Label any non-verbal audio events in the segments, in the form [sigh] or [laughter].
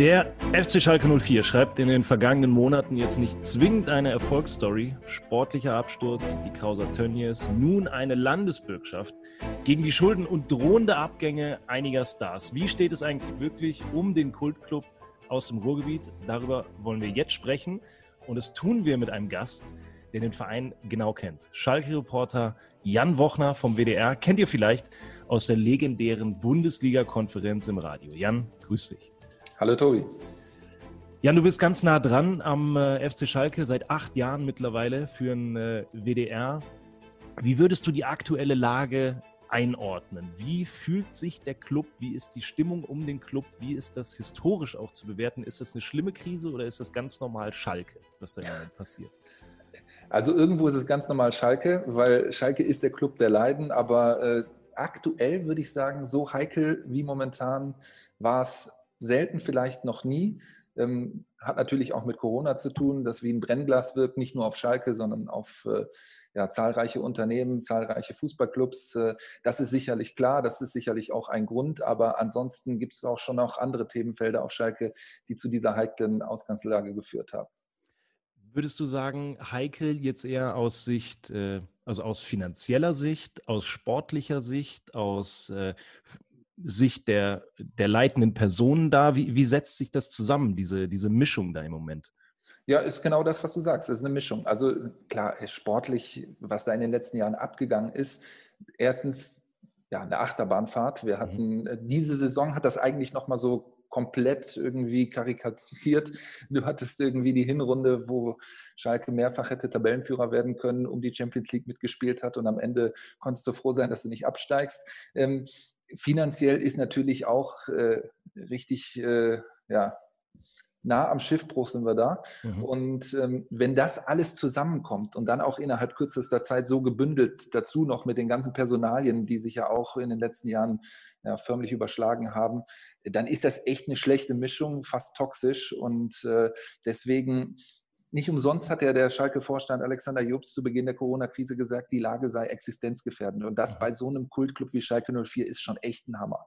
Der FC Schalke 04 schreibt in den vergangenen Monaten jetzt nicht zwingend eine Erfolgsstory. Sportlicher Absturz, die Causa Tönnies, nun eine Landesbürgschaft gegen die Schulden und drohende Abgänge einiger Stars. Wie steht es eigentlich wirklich um den Kultclub aus dem Ruhrgebiet? Darüber wollen wir jetzt sprechen und das tun wir mit einem Gast, der den Verein genau kennt. Schalke-Reporter Jan Wochner vom WDR kennt ihr vielleicht aus der legendären Bundesliga-Konferenz im Radio. Jan, grüß dich. Hallo Tobi. Jan, du bist ganz nah dran am äh, FC Schalke seit acht Jahren mittlerweile für den äh, WDR. Wie würdest du die aktuelle Lage einordnen? Wie fühlt sich der Club? Wie ist die Stimmung um den Club? Wie ist das historisch auch zu bewerten? Ist das eine schlimme Krise oder ist das ganz normal Schalke, was da Moment passiert? Also irgendwo ist es ganz normal Schalke, weil Schalke ist der Club der Leiden, aber äh, aktuell würde ich sagen, so heikel wie momentan war es selten, vielleicht noch nie. Ähm, hat natürlich auch mit Corona zu tun, das wie ein Brennglas wirkt, nicht nur auf Schalke, sondern auf äh, ja, zahlreiche Unternehmen, zahlreiche Fußballclubs. Äh, das ist sicherlich klar, das ist sicherlich auch ein Grund, aber ansonsten gibt es auch schon noch andere Themenfelder auf Schalke, die zu dieser heiklen Ausgangslage geführt haben. Würdest du sagen, heikel jetzt eher aus Sicht, äh, also aus finanzieller Sicht, aus sportlicher Sicht, aus äh, Sicht der, der leitenden Personen da? Wie, wie setzt sich das zusammen, diese, diese Mischung da im Moment? Ja, ist genau das, was du sagst. Es ist eine Mischung. Also klar, sportlich, was da in den letzten Jahren abgegangen ist, erstens ja, eine Achterbahnfahrt. Wir mhm. hatten, mhm. diese Saison hat das eigentlich nochmal so komplett irgendwie karikatiert. Du hattest irgendwie die Hinrunde, wo Schalke mehrfach hätte Tabellenführer werden können, um die Champions League mitgespielt hat und am Ende konntest du froh sein, dass du nicht absteigst. Ähm, finanziell ist natürlich auch äh, richtig, äh, ja, nah am Schiffbruch sind wir da. Mhm. Und ähm, wenn das alles zusammenkommt und dann auch innerhalb kürzester Zeit so gebündelt dazu noch mit den ganzen Personalien, die sich ja auch in den letzten Jahren ja, förmlich überschlagen haben, dann ist das echt eine schlechte Mischung, fast toxisch. Und äh, deswegen nicht umsonst hat ja der Schalke-Vorstand Alexander Jobs zu Beginn der Corona-Krise gesagt, die Lage sei existenzgefährdend. Und das bei so einem Kultclub wie Schalke 04 ist schon echt ein Hammer.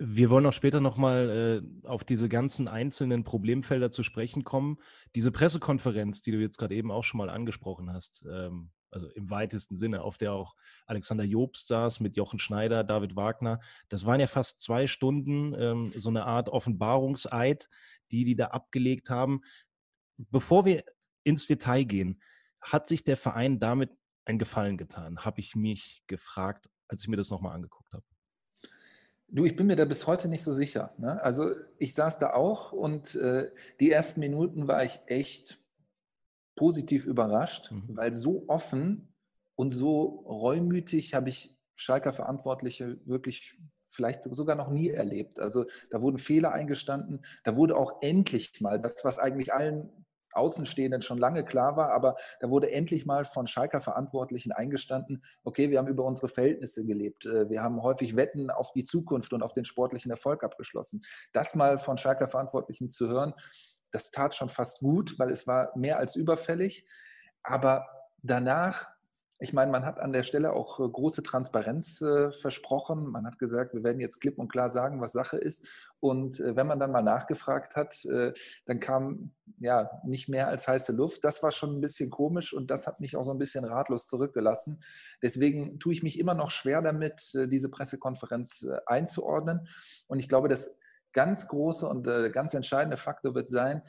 Wir wollen auch später nochmal äh, auf diese ganzen einzelnen Problemfelder zu sprechen kommen. Diese Pressekonferenz, die du jetzt gerade eben auch schon mal angesprochen hast, ähm, also im weitesten Sinne, auf der auch Alexander Jobst saß mit Jochen Schneider, David Wagner, das waren ja fast zwei Stunden, ähm, so eine Art Offenbarungseid, die die da abgelegt haben bevor wir ins Detail gehen, hat sich der Verein damit einen Gefallen getan? Habe ich mich gefragt, als ich mir das nochmal angeguckt habe. Du, ich bin mir da bis heute nicht so sicher. Ne? Also ich saß da auch und äh, die ersten Minuten war ich echt positiv überrascht, mhm. weil so offen und so reumütig habe ich Schalker Verantwortliche wirklich vielleicht sogar noch nie erlebt. Also da wurden Fehler eingestanden, da wurde auch endlich mal das, was eigentlich allen Außenstehenden schon lange klar war, aber da wurde endlich mal von Schalker Verantwortlichen eingestanden, okay, wir haben über unsere Verhältnisse gelebt, äh, wir haben häufig Wetten auf die Zukunft und auf den sportlichen Erfolg abgeschlossen. Das mal von Schalker Verantwortlichen zu hören, das tat schon fast gut, weil es war mehr als überfällig, aber danach ich meine, man hat an der Stelle auch äh, große Transparenz äh, versprochen. Man hat gesagt, wir werden jetzt klipp und klar sagen, was Sache ist. Und äh, wenn man dann mal nachgefragt hat, äh, dann kam ja nicht mehr als heiße Luft. Das war schon ein bisschen komisch und das hat mich auch so ein bisschen ratlos zurückgelassen. Deswegen tue ich mich immer noch schwer damit, äh, diese Pressekonferenz äh, einzuordnen. Und ich glaube, das ganz große und ganz entscheidende Faktor wird sein,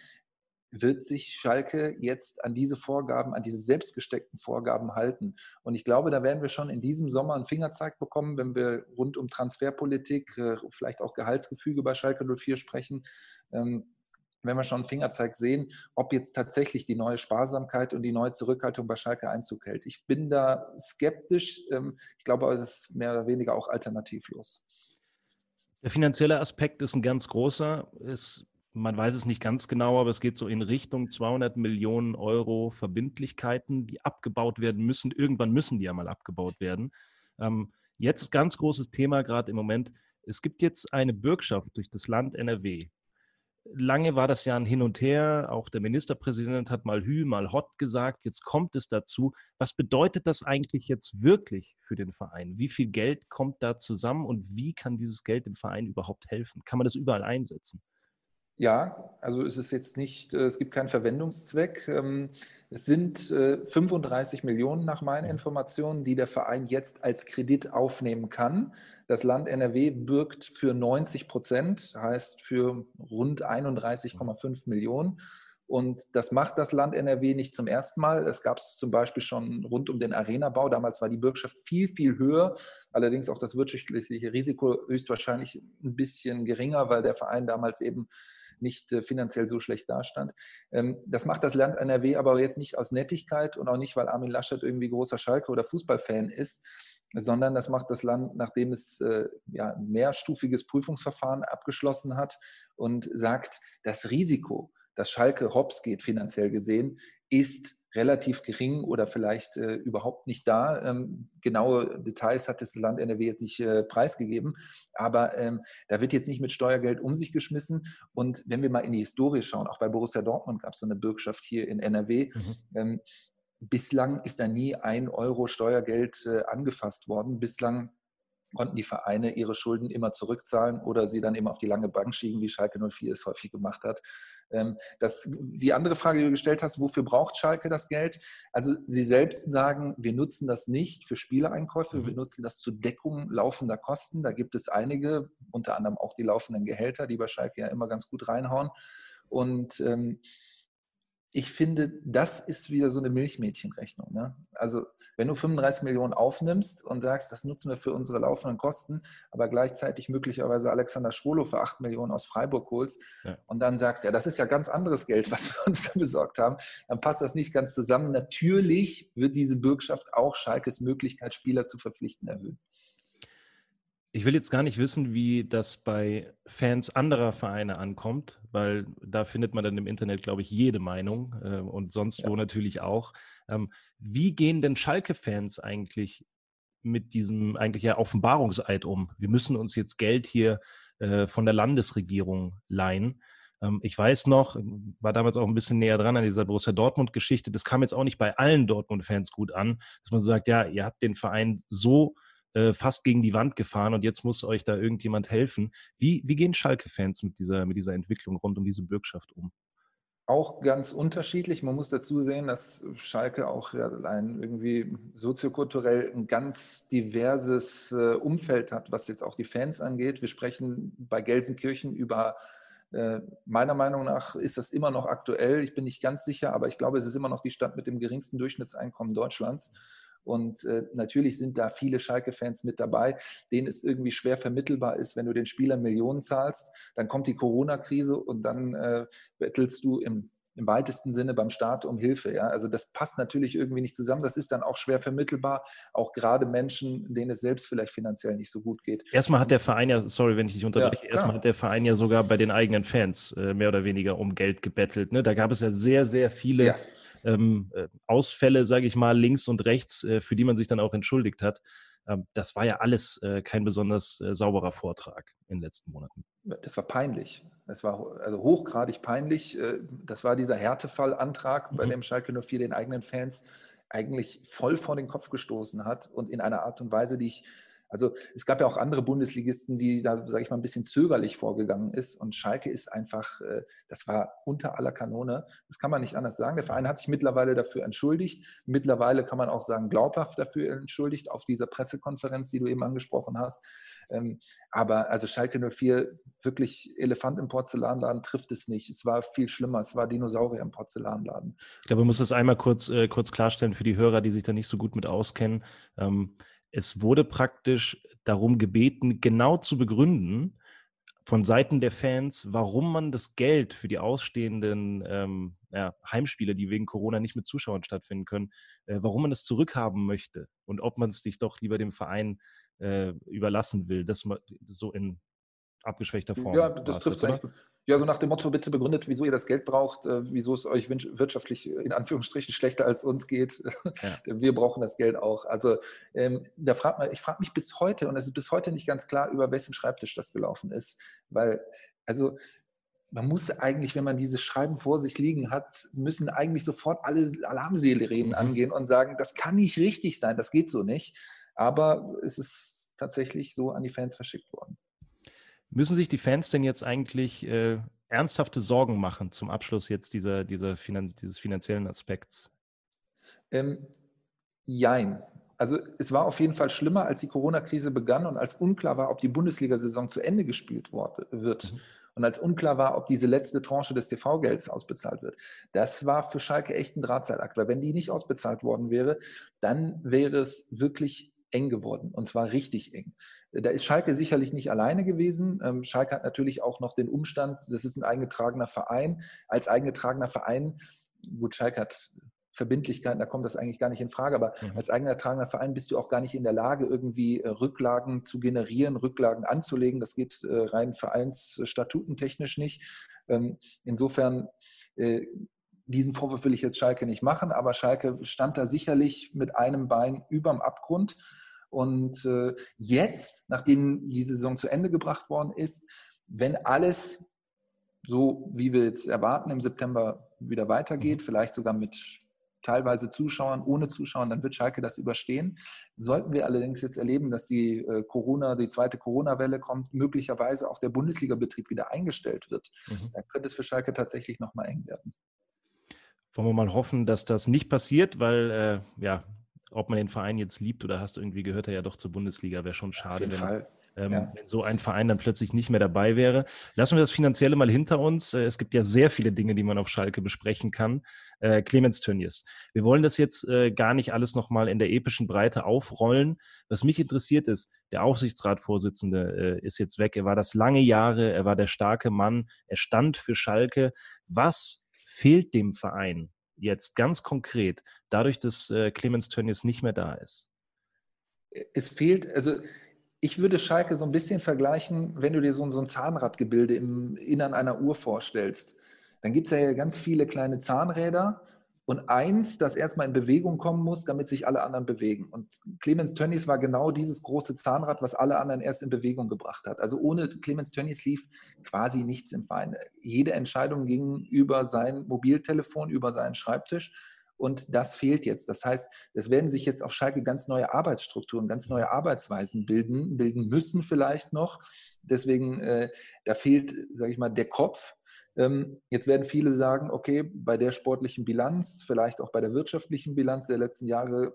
wird sich Schalke jetzt an diese Vorgaben, an diese selbstgesteckten Vorgaben halten. Und ich glaube, da werden wir schon in diesem Sommer einen Fingerzeig bekommen, wenn wir rund um Transferpolitik, äh, vielleicht auch Gehaltsgefüge bei Schalke 04 sprechen. Ähm, wenn wir schon einen Fingerzeig sehen, ob jetzt tatsächlich die neue Sparsamkeit und die neue Zurückhaltung bei Schalke Einzug hält. Ich bin da skeptisch. Ähm, ich glaube, es ist mehr oder weniger auch alternativlos. Der finanzielle Aspekt ist ein ganz großer. Es, man weiß es nicht ganz genau, aber es geht so in Richtung 200 Millionen Euro Verbindlichkeiten, die abgebaut werden müssen. Irgendwann müssen die ja mal abgebaut werden. Ähm, jetzt ganz großes Thema gerade im Moment. Es gibt jetzt eine Bürgschaft durch das Land NRW lange war das ja ein Hin und Her. Auch der Ministerpräsident hat mal Hü, mal Hot gesagt. Jetzt kommt es dazu. Was bedeutet das eigentlich jetzt wirklich für den Verein? Wie viel Geld kommt da zusammen und wie kann dieses Geld dem Verein überhaupt helfen? Kann man das überall einsetzen? Ja, also es ist jetzt nicht, äh, es gibt keinen Verwendungszweck. Ähm, es sind 35 äh, Millionen nach meinen mhm. Informationen, die der Verein jetzt als Kredit aufnehmen kann. Das Land NRW birgt für 90 Prozent, heißt für rund 31,5 Millionen. Und das macht das Land NRW nicht zum ersten Mal. Es gab es zum Beispiel schon rund um den Arenabau. Damals war die Bürgschaft viel, viel höher. Allerdings auch das wirtschaftliche Risiko höchstwahrscheinlich ein bisschen geringer, weil der Verein damals eben nicht äh, finanziell so schlecht dastand. Ähm, das macht das Land NRW aber jetzt nicht aus Nettigkeit und auch nicht, weil Armin Laschet irgendwie großer Schalke- oder Fußballfan ist, sondern das macht das Land, nachdem es äh, ja, mehrstufiges Prüfungsverfahren abgeschlossen hat und sagt, das Risiko, dass Schalke hops geht finanziell gesehen, ist relativ gering oder vielleicht äh, überhaupt nicht da. Ähm, genaue Details hat das Land NRW jetzt nicht äh, preisgegeben, aber ähm, da wird jetzt nicht mit Steuergeld um sich geschmissen. Und wenn wir mal in die Historie schauen, auch bei Borussia Dortmund gab es so eine Bürgschaft hier in NRW. Mhm. Ähm, bislang ist da nie ein Euro Steuergeld äh, angefasst worden. Bislang konnten die Vereine ihre Schulden immer zurückzahlen oder sie dann immer auf die lange Bank schieben, wie Schalke 04 es häufig gemacht hat. Ähm, das, die andere Frage, die du gestellt hast, wofür braucht Schalke das Geld? Also sie selbst sagen, wir nutzen das nicht für Spieleeinkäufe, mhm. wir nutzen das zur Deckung laufender Kosten. Da gibt es einige, unter anderem auch die laufenden Gehälter, die bei Schalke ja immer ganz gut reinhauen. Und ähm, ich finde, das ist wieder so eine Milchmädchenrechnung. Ne? Also wenn du 35 Millionen aufnimmst und sagst, das nutzen wir für unsere laufenden Kosten, aber gleichzeitig möglicherweise Alexander Schwolo für 8 Millionen aus Freiburg holst ja. und dann sagst, ja, das ist ja ganz anderes Geld, was wir uns da besorgt haben, dann passt das nicht ganz zusammen. Natürlich wird diese Bürgschaft auch Schalkes Möglichkeit, Spieler zu verpflichten, erhöhen. Ich will jetzt gar nicht wissen, wie das bei Fans anderer Vereine ankommt, weil da findet man dann im Internet, glaube ich, jede Meinung äh, und sonst ja. wo natürlich auch. Ähm, wie gehen denn Schalke-Fans eigentlich mit diesem eigentlich ja Offenbarungseid um? Wir müssen uns jetzt Geld hier äh, von der Landesregierung leihen. Ähm, ich weiß noch, war damals auch ein bisschen näher dran an dieser Borussia Dortmund-Geschichte. Das kam jetzt auch nicht bei allen Dortmund-Fans gut an, dass man sagt, ja, ihr habt den Verein so äh, fast gegen die Wand gefahren und jetzt muss euch da irgendjemand helfen. Wie, wie gehen Schalke-Fans mit dieser, mit dieser Entwicklung rund um diese Bürgschaft um? Auch ganz unterschiedlich. Man muss dazu sehen, dass Schalke auch ja, ein irgendwie soziokulturell ein ganz diverses äh, Umfeld hat, was jetzt auch die Fans angeht. Wir sprechen bei Gelsenkirchen über äh, meiner Meinung nach ist das immer noch aktuell. Ich bin nicht ganz sicher, aber ich glaube, es ist immer noch die Stadt mit dem geringsten Durchschnittseinkommen Deutschlands. Und äh, natürlich sind da viele Schalke-Fans mit dabei, denen es irgendwie schwer vermittelbar ist, wenn du den Spielern Millionen zahlst, dann kommt die Corona-Krise und dann äh, bettelst du im im weitesten Sinne beim Staat um Hilfe. Ja? Also das passt natürlich irgendwie nicht zusammen. Das ist dann auch schwer vermittelbar, auch gerade Menschen, denen es selbst vielleicht finanziell nicht so gut geht. Erstmal hat der Verein ja, sorry, wenn ich dich unterbreche, ja, erstmal hat der Verein ja sogar bei den eigenen Fans äh, mehr oder weniger um Geld gebettelt. Ne? Da gab es ja sehr, sehr viele ja ähm, äh, Ausfälle, sage ich mal, links und rechts, äh, für die man sich dann auch entschuldigt hat. Ähm, das war ja alles äh, kein besonders äh, sauberer Vortrag in den letzten Monaten. Das war peinlich. Das war also hochgradig peinlich. Äh, das war dieser Härtefallantrag, bei mhm. dem Schalke 04 den eigenen Fans eigentlich voll vor den Kopf gestoßen hat und in einer Art und Weise, die ich also es gab ja auch andere Bundesligisten, die da, sage ich mal, ein bisschen zögerlich vorgegangen ist. Und Schalke ist einfach, äh, das war unter aller Kanone. Das kann man nicht anders sagen. Der Verein hat sich mittlerweile dafür entschuldigt. Mittlerweile kann man auch sagen, glaubhaft dafür entschuldigt auf dieser Pressekonferenz, die du eben angesprochen hast. Ähm, aber also Schalke 04, wirklich Elefant im Porzellanladen trifft es nicht. Es war viel schlimmer. Es war Dinosaurier im Porzellanladen. Ich glaube, man muss das einmal kurz, äh, kurz klarstellen für die Hörer, die sich da nicht so gut mit auskennen. Es wurde praktisch darum gebeten, genau zu begründen, von Seiten der Fans, warum man das Geld für die ausstehenden ähm, ja, Heimspiele, die wegen Corona nicht mit Zuschauern stattfinden können, äh, warum man das zurückhaben möchte und ob man es sich doch lieber dem Verein äh, überlassen will, das so in abgeschwächter Form. Ja, das trifft es Ja, so nach dem Motto, bitte begründet, wieso ihr das Geld braucht, äh, wieso es euch wirtschaftlich in Anführungsstrichen schlechter als uns geht. [laughs] Ja. Wir brauchen das Geld auch. Also ähm, da fragt man, ich frage mich bis heute, und es ist bis heute nicht ganz klar, über wessen Schreibtisch das gelaufen ist. Weil, also man muss eigentlich, wenn man dieses Schreiben vor sich liegen hat, müssen eigentlich sofort alle Alarmseelreden angehen und sagen, das kann nicht richtig sein, das geht so nicht. Aber es ist tatsächlich so an die Fans verschickt worden. Müssen sich die Fans denn jetzt eigentlich äh, ernsthafte Sorgen machen zum Abschluss jetzt dieser, dieser Finan dieses finanziellen Aspekts? Ähm, jein. Also es war auf jeden Fall schlimmer, als die Corona-Krise begann und als unklar war, ob die Bundesliga-Saison zu Ende gespielt wird. Mhm. Und als unklar war, ob diese letzte Tranche des TV-Gelds ausbezahlt wird. Das war für Schalke echt ein Drahtseilakt, weil wenn die nicht ausbezahlt worden wäre, dann wäre es wirklich eng geworden und zwar richtig eng. Da ist Schalke sicherlich nicht alleine gewesen. Ähm, Schalke hat natürlich auch noch den Umstand, das ist ein eingetragener Verein. Als eingetragener Verein, gut, Schalke hat Verbindlichkeiten, da kommt das eigentlich gar nicht in Frage, aber mhm. als eingetragener Verein bist du auch gar nicht in der Lage, irgendwie äh, Rücklagen zu generieren, Rücklagen anzulegen. Das geht äh, rein vereinsstatutentechnisch nicht. Ähm, insofern äh, diesen Vorwurf will ich jetzt Schalke nicht machen, aber Schalke stand da sicherlich mit einem Bein überm Abgrund. Und äh, jetzt, nachdem die Saison zu Ende gebracht worden ist, wenn alles so, wie wir jetzt erwarten, im September wieder weitergeht, mhm. vielleicht sogar mit teilweise Zuschauern, ohne Zuschauern, dann wird Schalke das überstehen. Sollten wir allerdings jetzt erleben, dass die äh, Corona, die zweite Corona-Welle kommt, möglicherweise auch der Bundesliga-Betrieb wieder eingestellt wird, mhm. dann könnte es für Schalke tatsächlich nochmal eng werden. Wollen wir mal hoffen, dass das nicht passiert, weil äh, ja, ob man den Verein jetzt liebt oder hast du irgendwie gehört er ja doch zur Bundesliga, wäre schon schade, wenn, ähm, ja. wenn, so ein Verein dann plötzlich nicht mehr dabei wäre. Lassen wir das Finanzielle mal hinter uns. Äh, es gibt ja sehr viele Dinge, die man auf Schalke besprechen kann. Äh, Clemens Tönnies. Wir wollen das jetzt äh, gar nicht alles nochmal in der epischen Breite aufrollen. Was mich interessiert ist, der Aufsichtsratsvorsitzende äh, ist jetzt weg. Er war das lange Jahre, er war der starke Mann, er stand für Schalke. Was fehlt dem Verein jetzt ganz konkret, dadurch, dass äh, Clemens Tönnies nicht mehr da ist? Es fehlt, also ich würde Schalke so ein bisschen vergleichen, wenn du dir so, so ein Zahnradgebilde im Innern einer Uhr vorstellst. Dann gibt es ja ganz viele kleine Zahnräder und eins, das erstmal in Bewegung kommen muss, damit sich alle anderen bewegen. Und Clemens Tönnies war genau dieses große Zahnrad, was alle anderen erst in Bewegung gebracht hat. Also ohne Clemens Tönnies lief quasi nichts im Verein. Jede Entscheidung ging über sein Mobiltelefon, über seinen Schreibtisch. Und das fehlt jetzt. Das heißt, es werden sich jetzt auf Schalke ganz neue Arbeitsstrukturen, ganz neue Arbeitsweisen bilden, bilden müssen vielleicht noch. Deswegen, äh, da fehlt, sage ich mal, der Kopf, ähm, jetzt werden viele sagen, okay, bei der sportlichen Bilanz, vielleicht auch bei der wirtschaftlichen Bilanz der letzten Jahre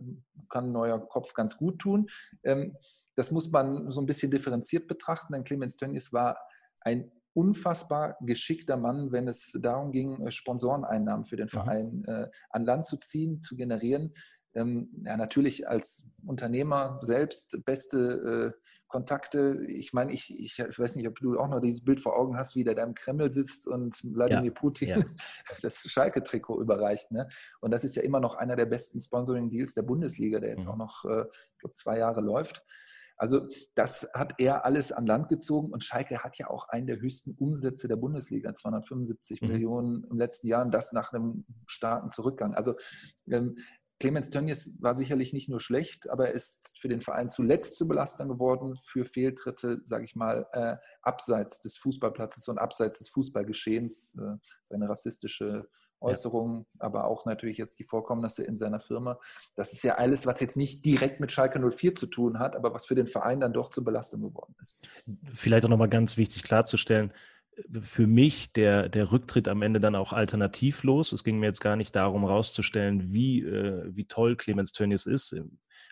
kann ein neuer Kopf ganz gut tun. Ähm, das muss man so ein bisschen differenziert betrachten, denn Clemens Tönnies war ein unfassbar geschickter Mann, wenn es darum ging, Sponsoreneinnahmen für den mhm. Verein äh, an Land zu ziehen, zu generieren ähm, ja, natürlich als Unternehmer selbst beste äh, Kontakte. Ich meine, ich, ich, ich, weiß nicht, ob du auch noch dieses Bild vor Augen hast, wie der da im Kreml sitzt und Wladimir ja, Putin ja. [laughs] das Schalke-Trikot überreicht. Ne? Und das ist ja immer noch einer der besten Sponsoring-Deals der Bundesliga, der jetzt mhm. auch noch, äh, ich glaube, zwei Jahre läuft. Also das hat er alles an Land gezogen und Schalke hat ja auch einen der höchsten Umsätze der Bundesliga, 275 mhm. Millionen im letzten Jahr und das nach einem starken Zurückgang. Also ähm, Clemens Tönnies war sicherlich nicht nur schlecht, aber er ist für den Verein zuletzt zu belastern geworden für Fehltritte, sage ich mal, äh, abseits des Fußballplatzes und abseits des Fußballgeschehens. Äh, seine rassistische Äußerungen, ja. aber auch natürlich jetzt die Vorkommnisse in seiner Firma. Das ist ja alles, was jetzt nicht direkt mit Schalke 04 zu tun hat, aber was für den Verein dann doch zur Belastung geworden ist. Vielleicht auch nochmal ganz wichtig klarzustellen, für mich der, der Rücktritt am Ende dann auch alternativlos. Es ging mir jetzt gar nicht darum, herauszustellen, wie, äh, wie toll Clemens Tönnies ist.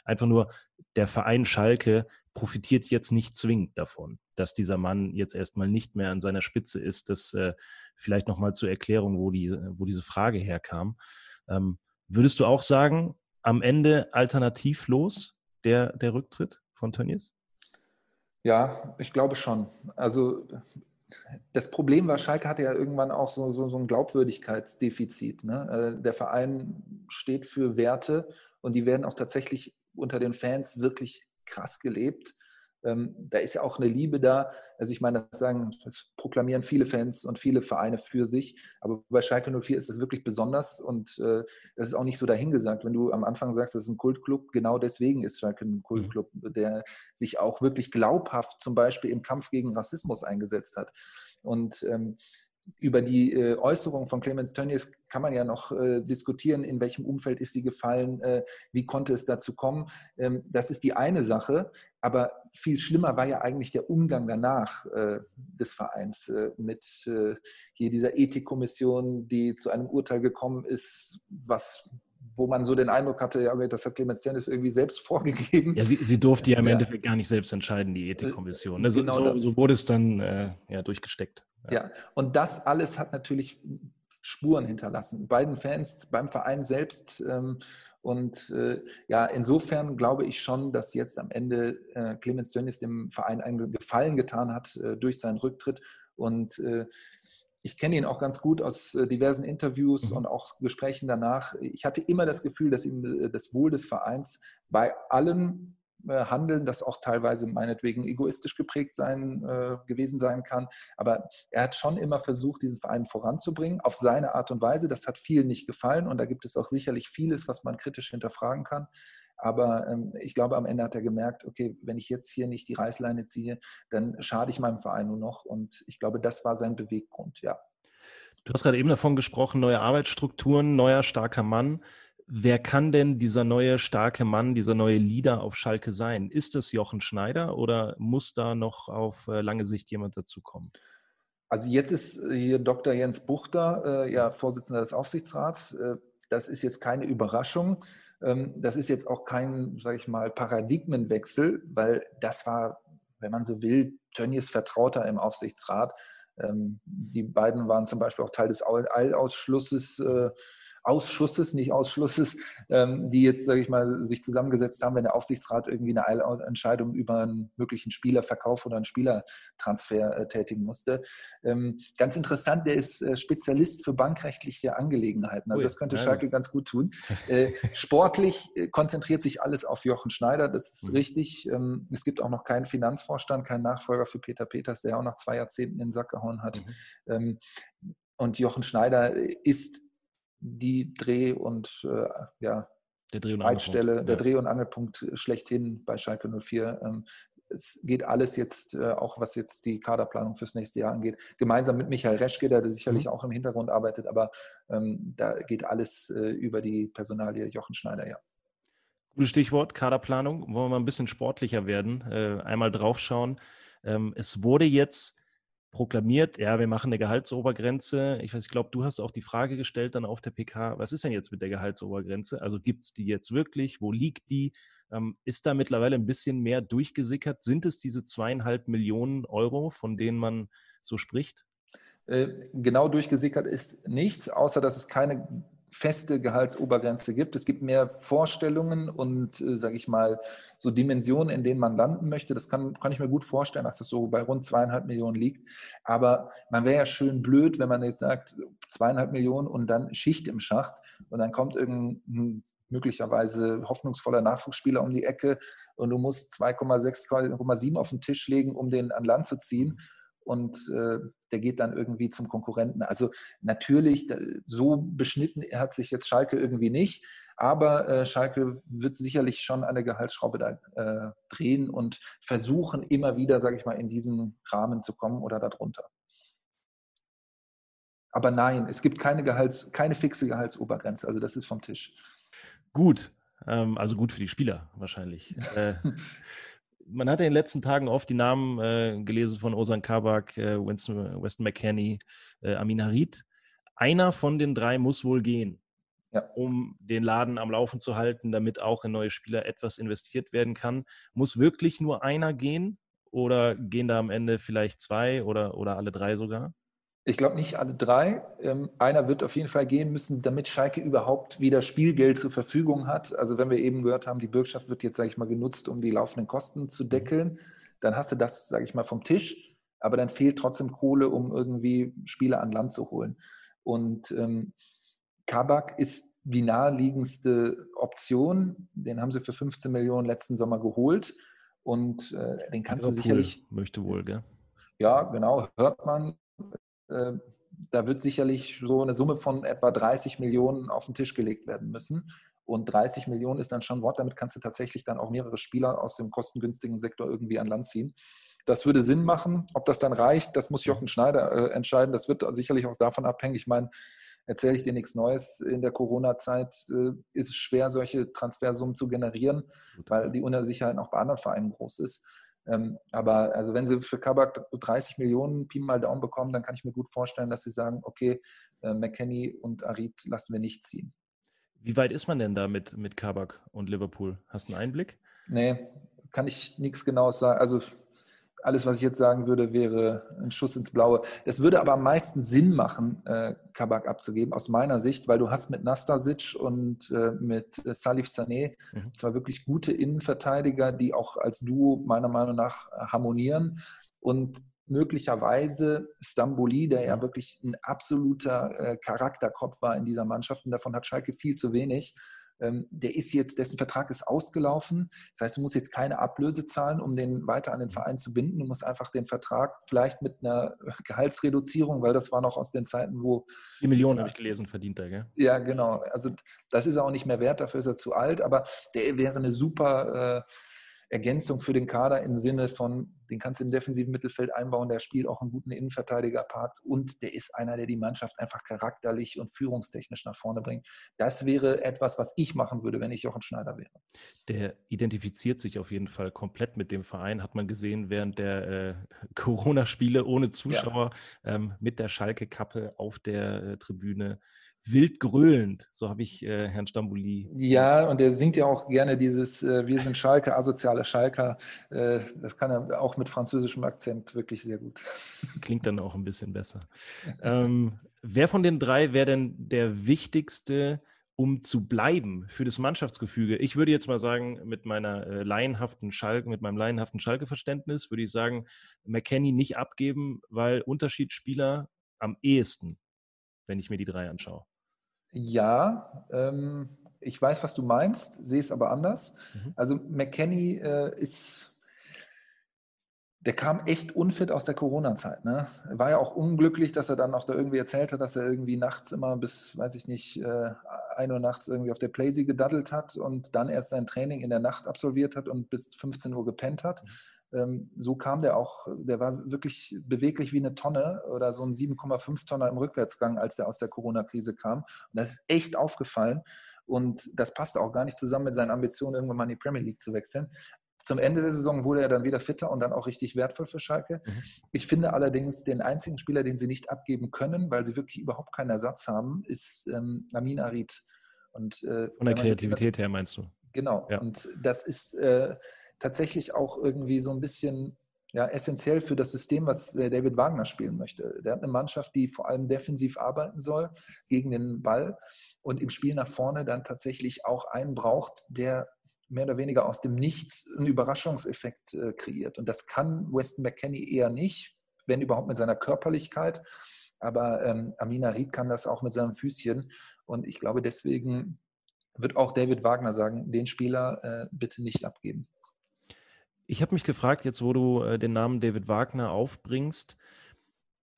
Einfach nur, der Verein Schalke profitiert jetzt nicht zwingend davon, dass dieser Mann jetzt erstmal nicht mehr an seiner Spitze ist. Das äh, vielleicht nochmal zur Erklärung, wo, die, wo diese Frage herkam. Ähm, würdest du auch sagen, am Ende alternativlos der, der Rücktritt von Tönnies? Ja, ich glaube schon. Also das Problem war, Schalke hatte ja irgendwann auch so, so, so ein Glaubwürdigkeitsdefizit. Ne? Äh, der Verein steht für Werte und die werden auch tatsächlich unter den Fans wirklich krass gelebt. Ähm, da ist ja auch eine Liebe da. Also ich meine, das sagen, das proklamieren viele Fans und viele Vereine für sich. Aber bei Schalke 04 ist das wirklich besonders und äh, das ist auch nicht so dahingesagt. Wenn du am Anfang sagst, das ist ein Kultclub, genau deswegen ist Schalke ein Kultclub, mhm. der sich auch wirklich glaubhaft zum Beispiel im Kampf gegen Rassismus eingesetzt hat. Und ähm, über die äh, Äußerung von Clemens Tönnies kann man ja noch äh, diskutieren, in welchem Umfeld ist sie gefallen, äh, wie konnte es dazu kommen. Ähm, das ist die eine Sache, aber viel schlimmer war ja eigentlich der Umgang danach äh, des Vereins äh, mit äh, hier dieser Ethikkommission, die zu einem Urteil gekommen ist, was wo man so den Eindruck hatte, ja, das hat Clemens Tönnies irgendwie selbst [laughs] vorgegeben. Ja, sie, sie durfte ja im ja. Endeffekt gar nicht selbst entscheiden, die Ethikkommission. Also genau so, so, wurde es dann ja, durchgesteckt. Ja. und das alles hat natürlich Spuren hinterlassen. Beiden Fans, beim Verein selbst. Ähm, und äh, ja, insofern glaube ich schon, dass jetzt am Ende äh, Clemens Dönnis dem Verein einen Gefallen getan hat äh, durch seinen Rücktritt. Und äh, ich kenne ihn auch ganz gut aus äh, diversen Interviews mhm. und auch Gesprächen danach. Ich hatte immer das Gefühl, dass ihm äh, das Wohl des Vereins bei allen äh, handeln, das auch teilweise meinetwegen egoistisch geprägt sein, äh, gewesen sein kann. Aber er hat schon immer versucht, diesen Verein voranzubringen, auf seine Art und Weise. Das hat vielen nicht gefallen und da gibt es auch sicherlich vieles, was man kritisch hinterfragen kann. Aber ähm, ich glaube, am Ende hat er gemerkt, okay, wenn ich jetzt hier nicht die Reißleine ziehe, dann schade ich meinem Verein nur noch. Und ich glaube, das war sein Beweggrund, ja. Du hast gerade eben davon gesprochen, neue Arbeitsstrukturen, neuer starker Mann. Wer kann denn dieser neue starke Mann, dieser neue Leader auf Schalke sein? Ist es Jochen Schneider oder muss da noch auf äh, lange Sicht jemand dazukommen? Also jetzt ist äh, hier Dr. Jens Buchter, äh, ja Vorsitzender des Aufsichtsrats. Äh, das ist jetzt keine Überraschung. Ähm, das ist jetzt auch kein, sage ich mal, Paradigmenwechsel, weil das war, wenn man so will, Tönnies Vertrauter im Aufsichtsrat. Ähm, die beiden waren zum Beispiel auch Teil des Eilausschlusses äh, Ausschusses, nicht Ausschlusses, ähm, die jetzt, sage ich mal, sich zusammengesetzt haben, wenn der Aufsichtsrat irgendwie eine Eilentscheidung über einen möglichen Spielerverkauf oder einen Spielertransfer äh, tätigen musste. Ähm, ganz interessant, der ist äh, Spezialist für bankrechtliche Angelegenheiten. Also das könnte Schalke ganz gut tun. Äh, sportlich äh, konzentriert sich alles auf Jochen Schneider, das ist mhm. richtig. Ähm, es gibt auch noch keinen Finanzvorstand, keinen Nachfolger für Peter Peters, der auch nach zwei Jahrzehnten in den Sack gehauen hat. Mhm. Ähm, und Jochen Schneider ist die Dreh- und äh, ja, der Dreh- und Leitstelle, ja. der Dreh- und Angelpunkt schlechthin bei Schalke 04. Ähm, es geht alles jetzt, äh, auch was jetzt die Kaderplanung fürs nächste Jahr angeht, gemeinsam mit Michael Reschke, der sicherlich mhm. auch im Hintergrund arbeitet, aber ähm, da geht alles äh, über die Personalie Jochen Schneider, ja. Gutes Stichwort, Kaderplanung. Wollen wir mal ein bisschen sportlicher werden, äh, einmal draufschauen. Ähm, es wurde jetzt proklamiert, ja, wir machen eine Gehaltsobergrenze. Ich weiß, ich glaube, du hast auch die Frage gestellt dann auf der PK, was ist denn jetzt mit der Gehaltsobergrenze? Also gibt es die jetzt wirklich? Wo liegt die? Ähm, ist da mittlerweile ein bisschen mehr durchgesickert? Sind es diese zweieinhalb Millionen Euro, von denen man so spricht? Äh, genau durchgesickert ist nichts, außer dass es keine feste Gehaltsobergrenze gibt. Es gibt mehr Vorstellungen und, äh, sage ich mal, so Dimensionen, in denen man landen möchte. Das kann, kann ich mir gut vorstellen, dass das so bei rund zweieinhalb Millionen liegt. Aber man wäre ja schön blöd, wenn man jetzt sagt, zweieinhalb Millionen und dann Schicht im Schacht und dann kommt irgendein möglicherweise hoffnungsvoller Nachwuchsspieler um die Ecke und du musst 2,6, 2,7 auf den Tisch legen, um den an Land zu ziehen und äh, der geht dann irgendwie zum Konkurrenten. Also natürlich, so beschnitten hat sich jetzt Schalke irgendwie nicht, aber äh, Schalke wird sicherlich schon an der Gehaltsschraube da äh, drehen und versuchen immer wieder, sage ich mal, in diesen Rahmen zu kommen oder darunter. Aber nein, es gibt keine, Gehalts-, keine fixe Gehaltsobergrenze, also das ist vom Tisch. Gut, ähm, also gut für die Spieler wahrscheinlich. [laughs] Man hat in den letzten Tagen oft die Namen äh, gelesen von Osan Kabak, äh, Winston, Weston McKenney, äh, Amin Harid. Einer von den drei muss wohl gehen, ja. um den Laden am Laufen zu halten, damit auch in neue Spieler etwas investiert werden kann. Muss wirklich nur einer gehen oder gehen da am Ende vielleicht zwei oder, oder alle drei sogar? Ich glaube nicht alle drei. Ähm, einer wird auf jeden Fall gehen müssen, damit Schalke überhaupt wieder Spielgeld zur Verfügung hat. Also wenn wir eben gehört haben, die Bürgschaft wird jetzt, sage ich mal, genutzt, um die laufenden Kosten zu deckeln, dann hast du das, sage ich mal, vom Tisch. aber dann fehlt trotzdem Kohle, um irgendwie Spieler an Land zu holen. Und ähm, Kabak ist die naheliegendste Option. Den haben sie für 15 Millionen letzten Sommer geholt. Und äh, den kannst Liverpool du sicherlich. Möchte wohl, gell? Ja, genau, hört man. Äh, da wird sicherlich so eine Summe von etwa 30 Millionen auf den Tisch gelegt werden müssen. Und 30 Millionen ist dann schon Wort. Damit kannst du tatsächlich dann auch mehrere Spieler aus dem kostengünstigen Sektor irgendwie an Land ziehen. Das würde Sinn machen. Ob das dann reicht, das muss Jochen Schneider äh, entscheiden. Das wird sicherlich auch davon abhängig. Ich meine, erzähle ich dir nichts Neues. In der Corona-Zeit äh, ist es schwer, solche Transfersummen zu generieren, weil die Unsicherheit auch bei anderen Vereinen groß ist. Ähm, aber also wenn sie für Kabak 30 Millionen Pi mal Daumen bekommen, dann kann ich mir gut vorstellen, dass sie sagen, okay, äh, McKenny und Arid lassen wir nicht ziehen. Wie weit ist man denn da mit, mit Kabak und Liverpool? Hast du einen Einblick? Nee, kann ich nichts Genaues sagen. Also alles, was ich jetzt sagen würde, wäre ein Schuss ins Blaue. Es würde aber am meisten Sinn machen, äh, Kabak abzugeben, aus meiner Sicht, weil du hast mit Nastasic und äh, mit äh, Salif Sané mhm. zwar wirklich gute Innenverteidiger, die auch als Duo meiner Meinung nach harmonieren und möglicherweise Stamboli, der ja mhm. wirklich ein absoluter äh, Charakterkopf war in dieser Mannschaft und davon hat Schalke viel zu wenig der ist jetzt, dessen Vertrag ist ausgelaufen. Das heißt, du musst jetzt keine Ablöse zahlen, um den weiter an den Verein zu binden. Du musst einfach den Vertrag vielleicht mit einer [laughs] Gehaltsreduzierung, weil das war noch aus den Zeiten, wo. Die Millionen habe ich gelesen, verdient er, gell? Ja, genau. Also das ist er auch nicht mehr wert, dafür ist er zu alt, aber der wäre eine super. Äh, Ergänzung für den Kader im Sinne von, den kannst du im defensiven Mittelfeld einbauen, der spielt auch einen guten Innenverteidiger-Part und der ist einer, der die Mannschaft einfach charakterlich und führungstechnisch nach vorne bringt. Das wäre etwas, was ich machen würde, wenn ich Jochen Schneider wäre. Der identifiziert sich auf jeden Fall komplett mit dem Verein, hat man gesehen während der äh, Corona-Spiele ohne Zuschauer ja. ähm, mit der Schalke-Kappe auf der äh, Tribüne wild gröhlend. So habe ich äh, Herrn Stambuli. Ja, und er singt ja auch gerne dieses äh, Wir sind Schalke, asoziale Schalker. Äh, das kann er auch mit französischem Akzent wirklich sehr gut. [laughs] Klingt dann auch ein bisschen besser. ähm, wer von den drei wäre denn der wichtigste, um zu bleiben für das Mannschaftsgefüge? Ich würde jetzt mal sagen, mit meiner äh, laienhaften Schalke, mit meinem laienhaften Schalke-Verständnis würde ich sagen, McKenny nicht abgeben, weil Unterschiedsspieler am ehesten, wenn ich mir die drei anschaue. Ja, ähm, ich weiß, was du meinst, sehe es aber anders. Mhm. Also McKenny äh, ist, der kam echt unfit aus der Corona-Zeit. Ne? War ja auch unglücklich, dass er dann auch da irgendwie erzählt hat, dass er irgendwie nachts immer bis, weiß ich nicht, äh, 1 Uhr nachts irgendwie auf der Playsee gedaddelt hat und dann erst sein Training in der Nacht absolviert hat und bis 15 Uhr gepennt hat. Mhm. Ähm, so kam der auch, der war wirklich beweglich wie eine Tonne oder so ein 7,5 Tonner im Rückwärtsgang, als er aus der Corona-Krise kam. Und das ist echt aufgefallen. Und das passte auch gar nicht zusammen mit seinen Ambitionen, irgendwann mal in die Premier League zu wechseln. Zum Ende der Saison wurde er dann wieder fitter und dann auch richtig wertvoll für Schalke. Mhm. Ich finde allerdings, den einzigen Spieler, den sie nicht abgeben können, weil sie wirklich überhaupt keinen Ersatz haben, ist ähm, Amin Arid. Und, äh, Von der Kreativität her meinst du? Genau. Ja. Und das ist, äh, tatsächlich auch irgendwie so ein bisschen ja, essentiell für das System, was äh, David Wagner spielen möchte. Der hat eine Mannschaft, die vor allem defensiv arbeiten soll gegen den Ball und im Spiel nach vorne dann tatsächlich auch einen braucht, der mehr oder weniger aus dem Nichts einen Überraschungseffekt äh, kreiert. Und das kann Weston McKenney eher nicht, wenn überhaupt mit seiner Körperlichkeit. Aber ähm, Amina Ried kann das auch mit seinem Füßchen. Und ich glaube, deswegen wird auch David Wagner sagen, den Spieler äh, bitte nicht abgeben. Ich habe mich gefragt, jetzt wo du äh, den Namen David Wagner aufbringst,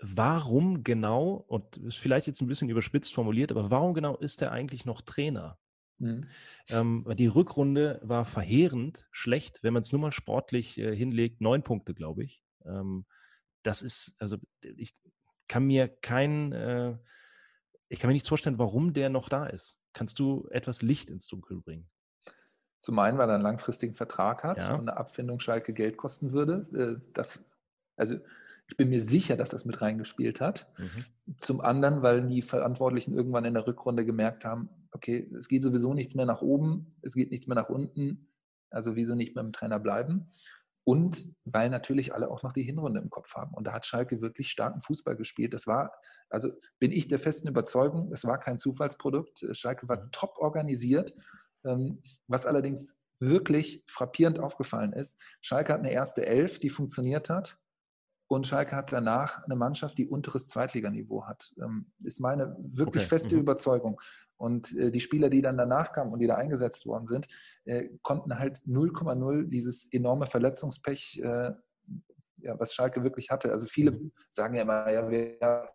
warum genau, und ist vielleicht jetzt ein bisschen überspitzt formuliert, aber warum genau ist er eigentlich noch Trainer? Mhm. Ähm, die Rückrunde war verheerend schlecht, wenn man es nur mal sportlich äh, hinlegt. Neun Punkte, glaube ich. Ähm, das ist, also ich kann mir kein, äh, ich kann mir nichts vorstellen, warum der noch da ist. Kannst du etwas Licht ins Dunkel bringen? Zum einen, weil er einen langfristigen Vertrag hat ja. und eine Abfindung Schalke Geld kosten würde. Äh, das, also ich bin mir sicher, dass das mit reingespielt hat. Mhm. Zum anderen, weil die Verantwortlichen irgendwann in der Rückrunde gemerkt haben, okay, es geht sowieso nichts mehr nach oben, es geht nichts mehr nach unten, also wieso nicht beim Trainer bleiben? Und weil natürlich alle auch noch die Hinrunde im Kopf haben. Und da hat Schalke wirklich starken Fußball gespielt. Das war, also bin ich der festen Überzeugung, es war kein Zufallsprodukt. Schalke war mhm. top organisiert was allerdings wirklich frappierend aufgefallen ist, Schalke hat eine erste Elf, die funktioniert hat. und Schalke hat danach eine Mannschaft, die unteres Zweitliganiveau hat. Ähm, ist meine wirklich okay. feste mhm. Überzeugung. Und äh, die Spieler, die dann danach kamen und die da eingesetzt worden sind, äh, konnten halt 0,0 dieses enorme Verletzungspech, äh, ja, was Schalke wirklich hatte. Also viele mhm. sagen ja immer, ja, wir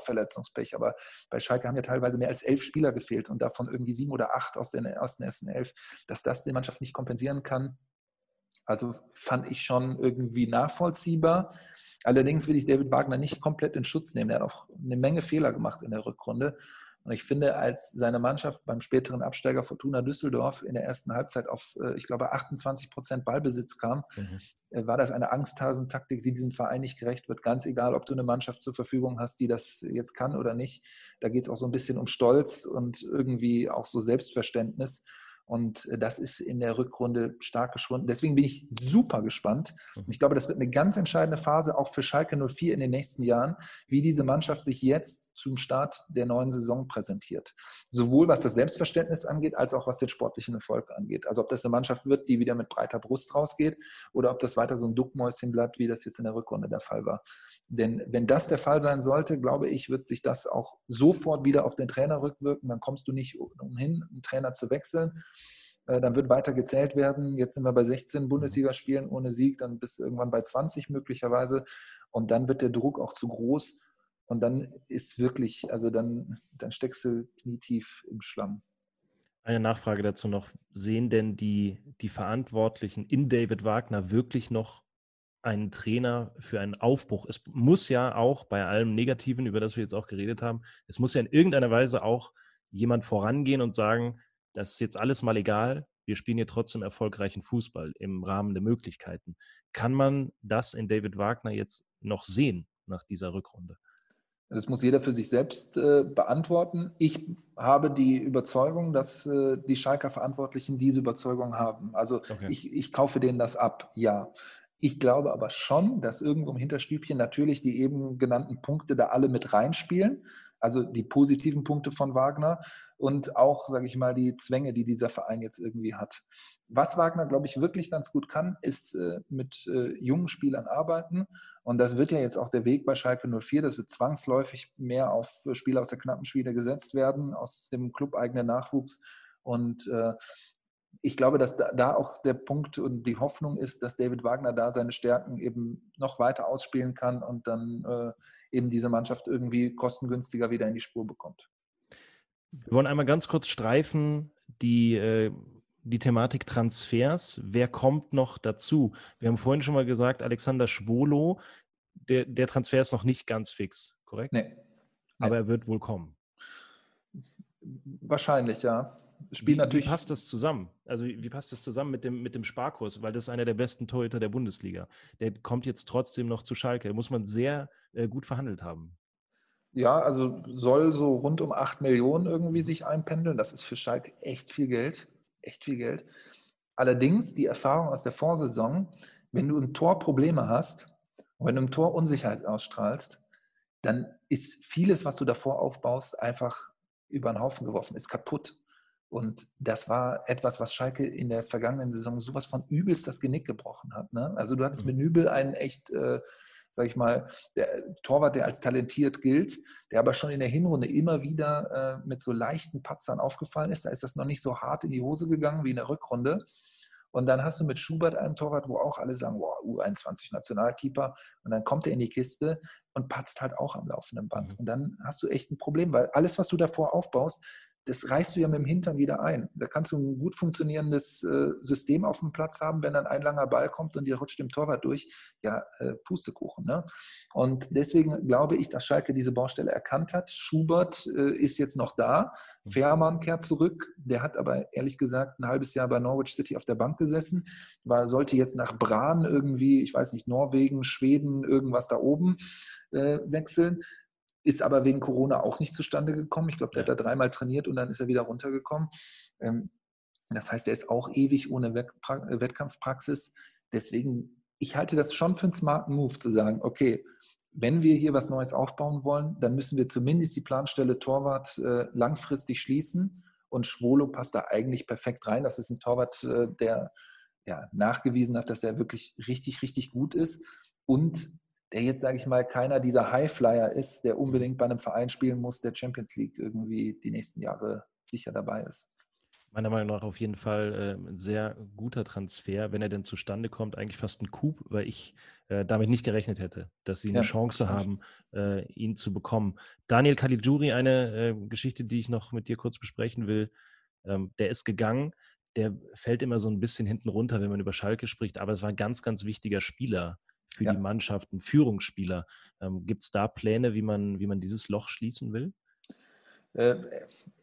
auch Verletzungspech, aber bei Schalke haben ja teilweise mehr als elf Spieler gefehlt und davon irgendwie sieben oder acht aus den, aus ersten elf. Dass das die Mannschaft nicht kompensieren kann, also fand ich schon irgendwie nachvollziehbar. Allerdings will ich David Wagner nicht komplett in Schutz nehmen. Er hat auch eine Menge Fehler gemacht in der Rückrunde. Und ich finde, als seine Mannschaft beim späteren Absteiger Fortuna Düsseldorf in der ersten Halbzeit auf, äh, ich glaube, 28 Prozent Ballbesitz kam, mhm. Äh, war das eine Angsthasentaktik, die diesem Verein nicht gerecht wird. Ganz egal, ob du eine Mannschaft zur Verfügung hast, die das jetzt kann oder nicht. Da geht es auch so ein bisschen um Stolz und irgendwie auch so Selbstverständnis. Und äh, das ist in der Rückrunde stark geschwunden. Deswegen bin ich super gespannt. Und mhm. ich glaube, das wird eine ganz entscheidende Phase auch für Schalke 04 in den nächsten Jahren, wie diese Mannschaft sich jetzt zum Start der neuen Saison präsentiert. Sowohl was das Selbstverständnis angeht, als auch was den sportlichen Erfolg angeht. Also ob das eine Mannschaft wird, die wieder mit breiter Brust rausgeht oder ob das weiter so ein Duckmäuschen bleibt, wie das jetzt in der Rückrunde der Fall war. Denn wenn das der Fall sein sollte, glaube ich, wird sich das auch sofort wieder auf den Trainer rückwirken. Dann kommst du nicht umhin, einen Trainer zu wechseln. Äh, dann wird weiter gezählt werden. Jetzt sind wir bei 16 Bundesligaspielen ohne Sieg, dann bis irgendwann bei 20 möglicherweise. Und dann wird der Druck auch zu groß. Und dann ist wirklich, also dann, dann steckst du knietief im Schlamm. Eine Nachfrage dazu noch. Sehen denn die, die Verantwortlichen in David Wagner wirklich noch einen Trainer für einen Aufbruch? Es muss ja auch bei allem Negativen, über das wir jetzt auch geredet haben, es muss ja in irgendeiner Weise auch jemand vorangehen und sagen, das ist jetzt alles mal egal. Wir spielen hier trotzdem erfolgreichen Fußball im Rahmen der Möglichkeiten. Kann man das in David Wagner jetzt noch sehen nach dieser Rückrunde? Das muss jeder für sich selbst äh, beantworten. Ich habe die Überzeugung, dass äh, die Schalker Verantwortlichen diese Überzeugung haben. Also okay. ich, ich kaufe denen das ab, ja. Ich glaube aber schon, dass irgendwo im Hinterstübchen natürlich die eben genannten Punkte da alle mit reinspielen. Also die positiven Punkte von Wagner und auch, sage ich mal, die Zwänge, die dieser Verein jetzt irgendwie hat. Was Wagner, glaube ich, wirklich ganz gut kann, ist äh, mit äh, jungen Spielern arbeiten. Und das wird ja jetzt auch der Weg bei Schalke 04. Das wird zwangsläufig mehr auf Spieler aus der knappen Schmiede gesetzt werden, aus dem clubeigenen Nachwuchs. Und äh, ich glaube, dass da, auch der Punkt und die Hoffnung ist, dass David Wagner da seine Stärken eben noch weiter ausspielen kann und dann äh, eben diese Mannschaft irgendwie kostengünstiger wieder in die Spur bekommt. Wir wollen einmal ganz kurz streifen die, äh, die Thematik Transfers. Wer kommt noch dazu? Wir haben vorhin schon mal gesagt, Alexander Schwolo, der, der Transfer ist noch nicht ganz fix, korrekt? Nee. Aber er wird wohl kommen. Wahrscheinlich, ja. Spiel wie, natürlich. Wie passt das zusammen? Also wie, wie, passt das zusammen mit dem, mit dem Sparkurs? Weil das ist einer der besten Torhüter der Bundesliga. Der kommt jetzt trotzdem noch zu Schalke. Da muss man sehr äh, gut verhandelt haben. Ja, also soll so rund um 8 Millionen irgendwie sich einpendeln. Das ist für Schalke echt viel Geld. Echt viel Geld. Allerdings die Erfahrung aus der Vorsaison, wenn du im Tor Probleme hast und wenn du im Tor Unsicherheit ausstrahlst, dann ist vieles, was du davor aufbaust, einfach über den Haufen geworfen, ist kaputt. Und das war etwas, was Schalke in der vergangenen Saison sowas von übelst das Genick gebrochen hat. Ne? Also du hattest mit mhm. Nübel einen echt äh, sage ich mal, der Torwart, der als talentiert gilt, der aber schon in der Hinrunde immer wieder äh, mit so leichten Patzern aufgefallen ist. Da ist das noch nicht so hart in die Hose gegangen wie in der Rückrunde. Und dann hast du mit Schubert einen Torwart, wo auch alle sagen, wow, U21 Nationalkeeper. Und dann kommt er in die Kiste und patzt halt auch am laufenden Band. Mhm. Und dann hast du echt ein Problem, weil alles, was du davor aufbaust, das reißt du ja mit dem Hintern wieder ein. Da kannst du ein gut funktionierendes äh, System auf dem Platz haben, wenn dann ein langer Ball kommt und dir rutscht dem Torwart durch. Ja, äh, Pustekuchen. Ne? Und deswegen glaube ich, dass Schalke diese Baustelle erkannt hat. Schubert äh, ist jetzt noch da. Mhm. Fährmann kehrt zurück. Der hat aber ehrlich gesagt ein halbes Jahr bei Norwich City auf der Bank gesessen. War, sollte jetzt nach Bran irgendwie, ich weiß nicht, Norwegen, Schweden, irgendwas da oben äh, wechseln ist aber wegen Corona auch nicht zustande gekommen. Ich glaube, der ja. hat da dreimal trainiert und dann ist er wieder runtergekommen. Ähm, das heißt, er ist auch ewig ohne Wettkampfpraxis. Deswegen, ich halte das schon für einen smarten Move zu sagen, okay, wenn wir hier was Neues aufbauen wollen, dann müssen wir zumindest die Planstelle Torwart äh, langfristig schließen. Und Schwolo passt da eigentlich perfekt rein. Das ist ein Torwart, äh, der ja, nachgewiesen hat, dass er wirklich richtig, richtig gut ist. Und der jetzt, sage ich mal, keiner dieser Highflyer ist, der unbedingt bei einem Verein spielen muss, der Champions League irgendwie die nächsten Jahre sicher dabei ist. Meiner Meinung nach auf jeden Fall äh, ein sehr guter Transfer, wenn er denn zustande kommt, eigentlich fast ein Coup, weil ich äh, damit nicht gerechnet hätte, dass sie eine ja, Chance haben, äh, ihn zu bekommen. Daniel Caligiuri, eine äh, Geschichte, die ich noch mit dir kurz besprechen will, ähm, der ist gegangen der fällt immer so ein bisschen hinten runter, wenn man über Schalke spricht, aber es war ein ganz, ganz wichtiger Spieler für ja. die Mannschaft, ein Führungsspieler. Ähm, Gibt es da Pläne, wie man, wie man dieses Loch schließen will? Äh,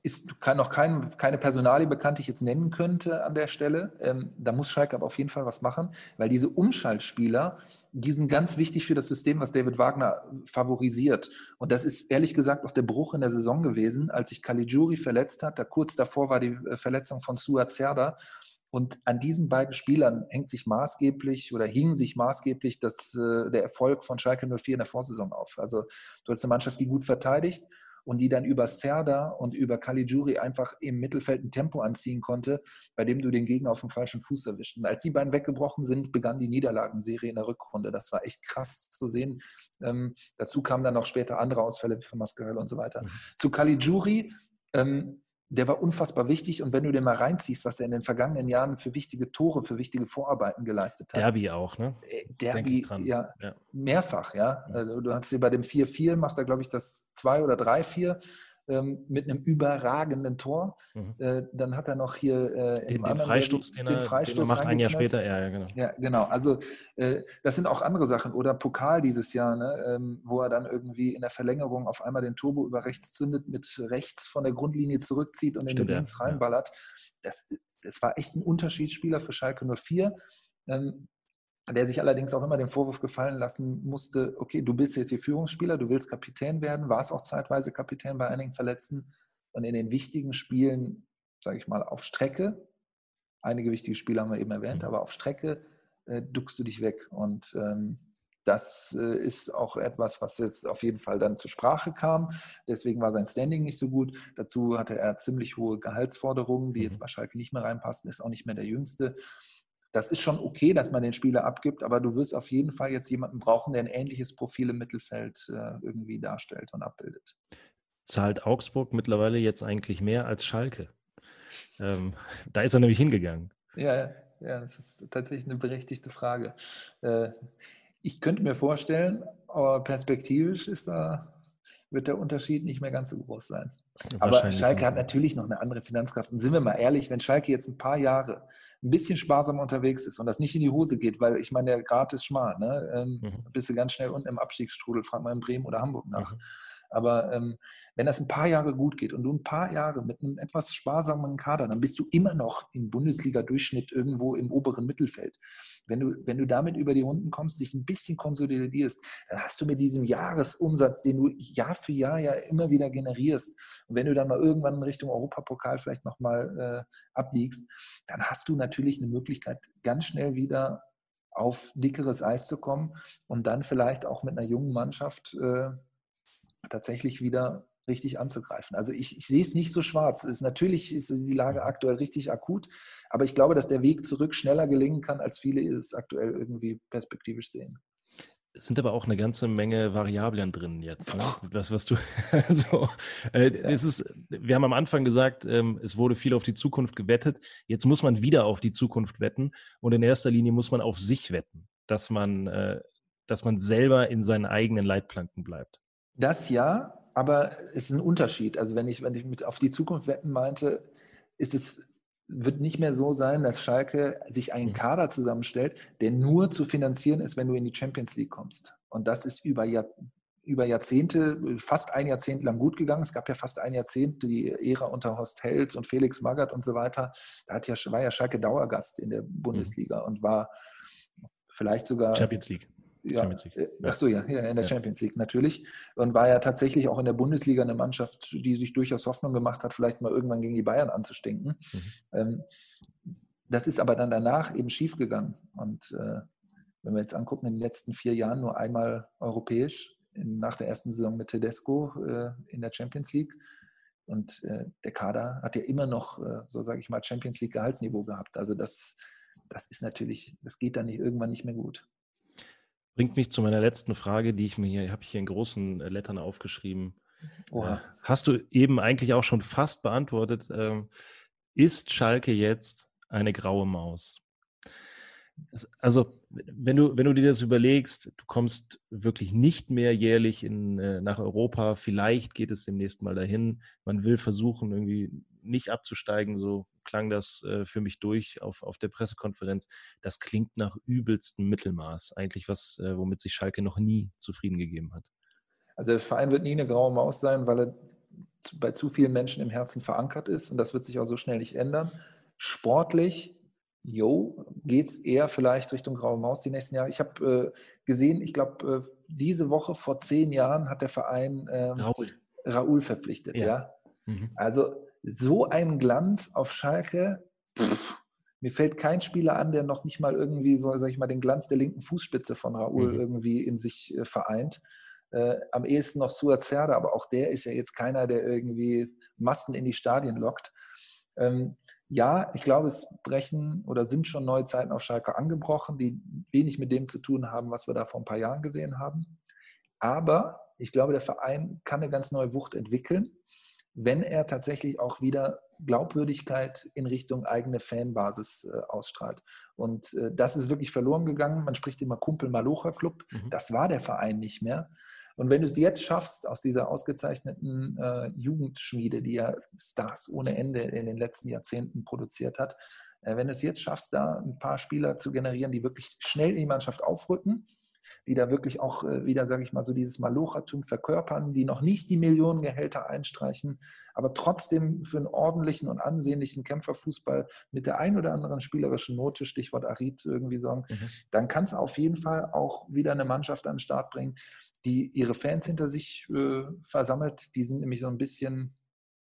ist kann noch kein, keine Personalie bekannt, die ich jetzt nennen könnte an der Stelle. Ähm, da muss Schalke aber auf jeden Fall was machen, weil diese Umschaltspieler, die sind ganz wichtig für das System, was David Wagner favorisiert. Und das ist ehrlich gesagt auch der Bruch in der Saison gewesen, als sich Caligiuri verletzt hat. Da kurz davor war die äh, Verletzung von Suat Serda. Und an diesen beiden Spielern hängt sich maßgeblich oder hing sich maßgeblich das, äh, der Erfolg von Schalke 04 in der Vorsaison auf. Also du hast eine Mannschaft, die gut verteidigt und die dann über Serda und über Caligiuri einfach im Mittelfeld ein Tempo anziehen konnte, bei dem du den Gegner auf dem falschen Fuß erwischt. Und als die beiden weggebrochen sind, begann die Niederlagenserie in der Rückrunde. Das war echt krass zu sehen. Ähm, dazu kamen dann noch später andere Ausfälle für Mascarell und so weiter. Mhm. Zu Caligiuri, ähm, der war unfassbar wichtig. Und wenn du den mal reinziehst, was er in den vergangenen Jahren für wichtige Tore, für wichtige Vorarbeiten geleistet hat. Derby auch, ne? Äh, Derby, ja, ja, mehrfach, ja. Also, du hast hier bei dem 4-4, macht er, glaube ich, das 2 oder 3-4 ähm, mit einem überragenden Tor. Mhm. Äh, dann hat er noch hier äh, den, den, Freistoß, den, den Freistoß den er macht ein Jahr später. Ja, ja, genau. Ja, genau. Also äh, das sind auch andere Sachen. Oder Pokal dieses Jahr, ne, ähm, wo er dann irgendwie in der Verlängerung auf einmal den Turbo über rechts zündet, mit rechts von der Grundlinie zurückzieht und Stimmt, in den links ja. reinballert. Das, das war echt ein Unterschiedsspieler für Schalke 04. Ähm, der sich allerdings auch immer den Vorwurf gefallen lassen musste, okay, du bist jetzt hier Führungsspieler, du willst Kapitän werden, warst auch zeitweise Kapitän bei einigen Verletzten und in den wichtigen Spielen, sage ich mal, auf Strecke, einige wichtige Spiele haben wir eben erwähnt, mhm. aber auf Strecke äh, duckst du dich weg und ähm, das äh, ist auch etwas, was jetzt auf jeden Fall dann zur Sprache kam. Deswegen war sein Standing nicht so gut. Dazu hatte er ziemlich hohe Gehaltsforderungen, die mhm. jetzt bei Schalke nicht mehr reinpassen, ist auch nicht mehr der Jüngste das ist schon okay, dass man den Spieler abgibt, aber du wirst auf jeden Fall jetzt jemanden brauchen, der ein ähnliches Profil im Mittelfeld äh, irgendwie darstellt und abbildet. Zahlt Augsburg mittlerweile jetzt eigentlich mehr als Schalke? Ähm, da ist er nämlich hingegangen. Ja, ja, das ist tatsächlich eine berechtigte Frage. Äh, ich könnte mir vorstellen, aber perspektivisch ist da, wird der Unterschied nicht mehr ganz so groß sein. Aber Schalke hat natürlich noch eine andere Finanzkraft. Und sind wir mal ehrlich, wenn Schalke jetzt ein paar Jahre ein bisschen sparsamer unterwegs ist und das nicht in die Hose geht, weil ich meine, der Grat ist schmal, ne? Ähm, mhm. bist du ganz schnell unten im Abstiegsstrudel, frag mal in Bremen oder Hamburg nach. Mhm. Aber ähm, wenn das ein paar Jahre gut geht und du ein paar Jahre mit einem etwas sparsamen Kader, dann bist du immer noch im Bundesliga-Durchschnitt irgendwo im oberen Mittelfeld. Wenn du, wenn du damit über die Runden kommst, dich ein bisschen konsolidierst, dann hast du mit diesem Jahresumsatz, den du Jahr für Jahr ja immer wieder generierst, und wenn du dann mal irgendwann in Richtung Europapokal vielleicht nochmal äh, abbiegst, dann hast du natürlich eine Möglichkeit, ganz schnell wieder auf dickeres Eis zu kommen und dann vielleicht auch mit einer jungen Mannschaft äh, tatsächlich wieder richtig anzugreifen. Also ich, ich sehe es nicht so schwarz. Es natürlich ist die Lage aktuell richtig akut, aber ich glaube, dass der Weg zurück schneller gelingen kann, als viele es aktuell irgendwie perspektivisch sehen. Es sind aber auch eine ganze Menge Variablen drin jetzt. Ne? Das, was du [laughs] so, äh, ja. ist, wir haben am Anfang gesagt, ähm, es wurde viel auf die Zukunft gewettet. Jetzt muss man wieder auf die Zukunft wetten und in erster Linie muss man auf sich wetten, dass man, äh, dass man selber in seinen eigenen Leitplanken bleibt. Das ja, aber es ist ein Unterschied. Also wenn ich, wenn ich mit auf die Zukunft wetten meinte, ist es, wird nicht mehr so sein, dass Schalke sich einen mhm. Kader zusammenstellt, der nur zu finanzieren ist, wenn du in die Champions League kommst. Und das ist über, Jahr, über Jahrzehnte, fast ein Jahrzehnt lang gut gegangen. Es gab ja fast ein Jahrzehnt die Ära unter Horst Held und Felix Magath und so weiter. Da hat ja, war ja Schalke Dauergast in der mhm. Bundesliga mhm. und war vielleicht sogar Champions League ja, Champions League. Äh, ach so, ja, in der ja. Champions League natürlich. Und war ja tatsächlich auch in der Bundesliga eine Mannschaft, die sich durchaus Hoffnung gemacht hat, vielleicht mal irgendwann gegen die Bayern anzustinken. Mhm. Ähm, das ist aber dann danach eben schiefgegangen. Und äh, wenn wir jetzt angucken, in den letzten vier Jahren nur einmal europäisch, nach der ersten Saison mit Tedesco äh, in der Champions League. Und der Kader hat ja immer noch, so sage ich mal, Champions League Gehaltsniveau gehabt. Also das, das ist natürlich, das geht dann nicht, irgendwann nicht mehr gut. Bringt mich zu meiner letzten Frage, die ich mir hier, habe ich hier in großen äh, Lettern aufgeschrieben. Oha. Hast du eben eigentlich auch schon fast beantwortet. Ähm, ist Schalke jetzt eine graue Maus? Also, wenn du, wenn du dir das überlegst, du kommst wirklich nicht mehr jährlich in, äh, nach Europa, vielleicht geht es demnächst mal dahin. Man will versuchen, irgendwie nicht abzusteigen, so klang das äh, für mich durch auf, auf der Pressekonferenz. Das klingt nach übelstem Mittelmaß, eigentlich was, äh, womit sich Schalke noch nie zufrieden gegeben hat. Also der Verein wird nie eine graue Maus sein, weil er bei zu vielen Menschen im Herzen verankert ist und das wird sich auch so schnell nicht ändern. Sportlich, jo, geht es eher vielleicht Richtung graue Maus die nächsten Jahre. Ich habe äh, gesehen, ich glaube, äh, diese Woche vor zehn Jahren hat der Verein äh, Raul. Raul verpflichtet. Ja. ja? Mhm. Also so ein Glanz auf Schalke. Pff, mir fällt kein Spieler an, der noch nicht mal irgendwie so, sag ich mal, den Glanz der linken Fußspitze von Raul mhm. irgendwie in sich äh, vereint. Äh, am ehesten noch Suat Serde, aber auch der ist ja jetzt keiner, der irgendwie Massen in die Stadien lockt. Ähm, ja, ich glaube, es brechen oder sind schon neue Zeiten auf Schalke angebrochen, die wenig mit dem zu tun haben, was wir da vor ein paar Jahren gesehen haben. Aber ich glaube, der Verein kann eine ganz neue Wucht entwickeln, wenn er tatsächlich auch wieder Glaubwürdigkeit in Richtung eigene Fanbasis äh, ausstrahlt. Und äh, das ist wirklich verloren gegangen. Man spricht immer Kumpel Malocha Club. Mhm. Das war der Verein nicht mehr. Und wenn du es jetzt schaffst, aus dieser ausgezeichneten äh, Jugendschmiede, die ja Stars ohne Ende in den letzten Jahrzehnten produziert hat, äh, wenn du es jetzt schaffst, da ein paar Spieler zu generieren, die wirklich schnell in die Mannschaft aufrücken, die da wirklich auch äh, wieder, sage ich mal, so dieses Malochertum verkörpern, die noch nicht die Millionengehälter einstreichen, aber trotzdem für einen ordentlichen und ansehnlichen Kämpferfußball mit der ein oder anderen spielerischen Note, Stichwort Arid irgendwie sagen, mhm. dann kann es auf jeden Fall auch wieder eine Mannschaft an den Start bringen, die ihre Fans hinter sich äh, versammelt. Die sind nämlich so ein bisschen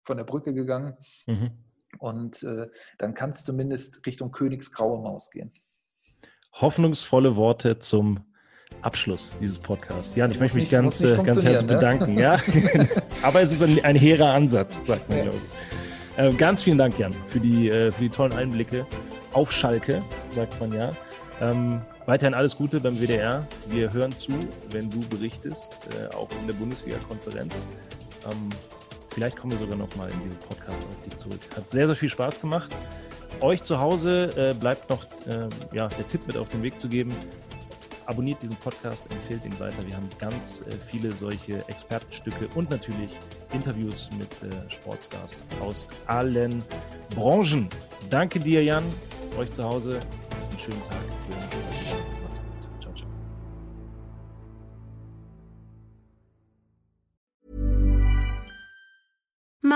von der Brücke gegangen. Mhm. Und äh, dann kann es zumindest Richtung Königsgraue Maus gehen. Hoffnungsvolle Worte zum Abschluss dieses Podcasts. Jan, ich möchte mich ganz, äh, ganz herzlich ne? bedanken. Ja? [laughs] [laughs] Aber es ist ein, ein hehrer Ansatz, sagt man, ja. glaube ich. Äh, ganz vielen Dank, Jan, für die, äh, für die tollen Einblicke auf Schalke, sagt man ja. Ähm, weiterhin alles Gute beim WDR. Wir hören zu, wenn du berichtest, äh, auch in der Bundesliga-Konferenz. Ähm, vielleicht kommen wir sogar noch mal in diesem Podcast auf dich zurück. Hat sehr, sehr viel Spaß gemacht. Euch zu Hause äh, bleibt noch äh, ja, der Tipp mit auf den Weg zu geben abonniert diesen Podcast, empfehlt ihn weiter. Wir haben ganz äh, viele solche Expertenstücke und natürlich Interviews mit äh, Sportstars aus allen Branchen. Danke dir, Jan. Euch zu Hause einen schönen Tag.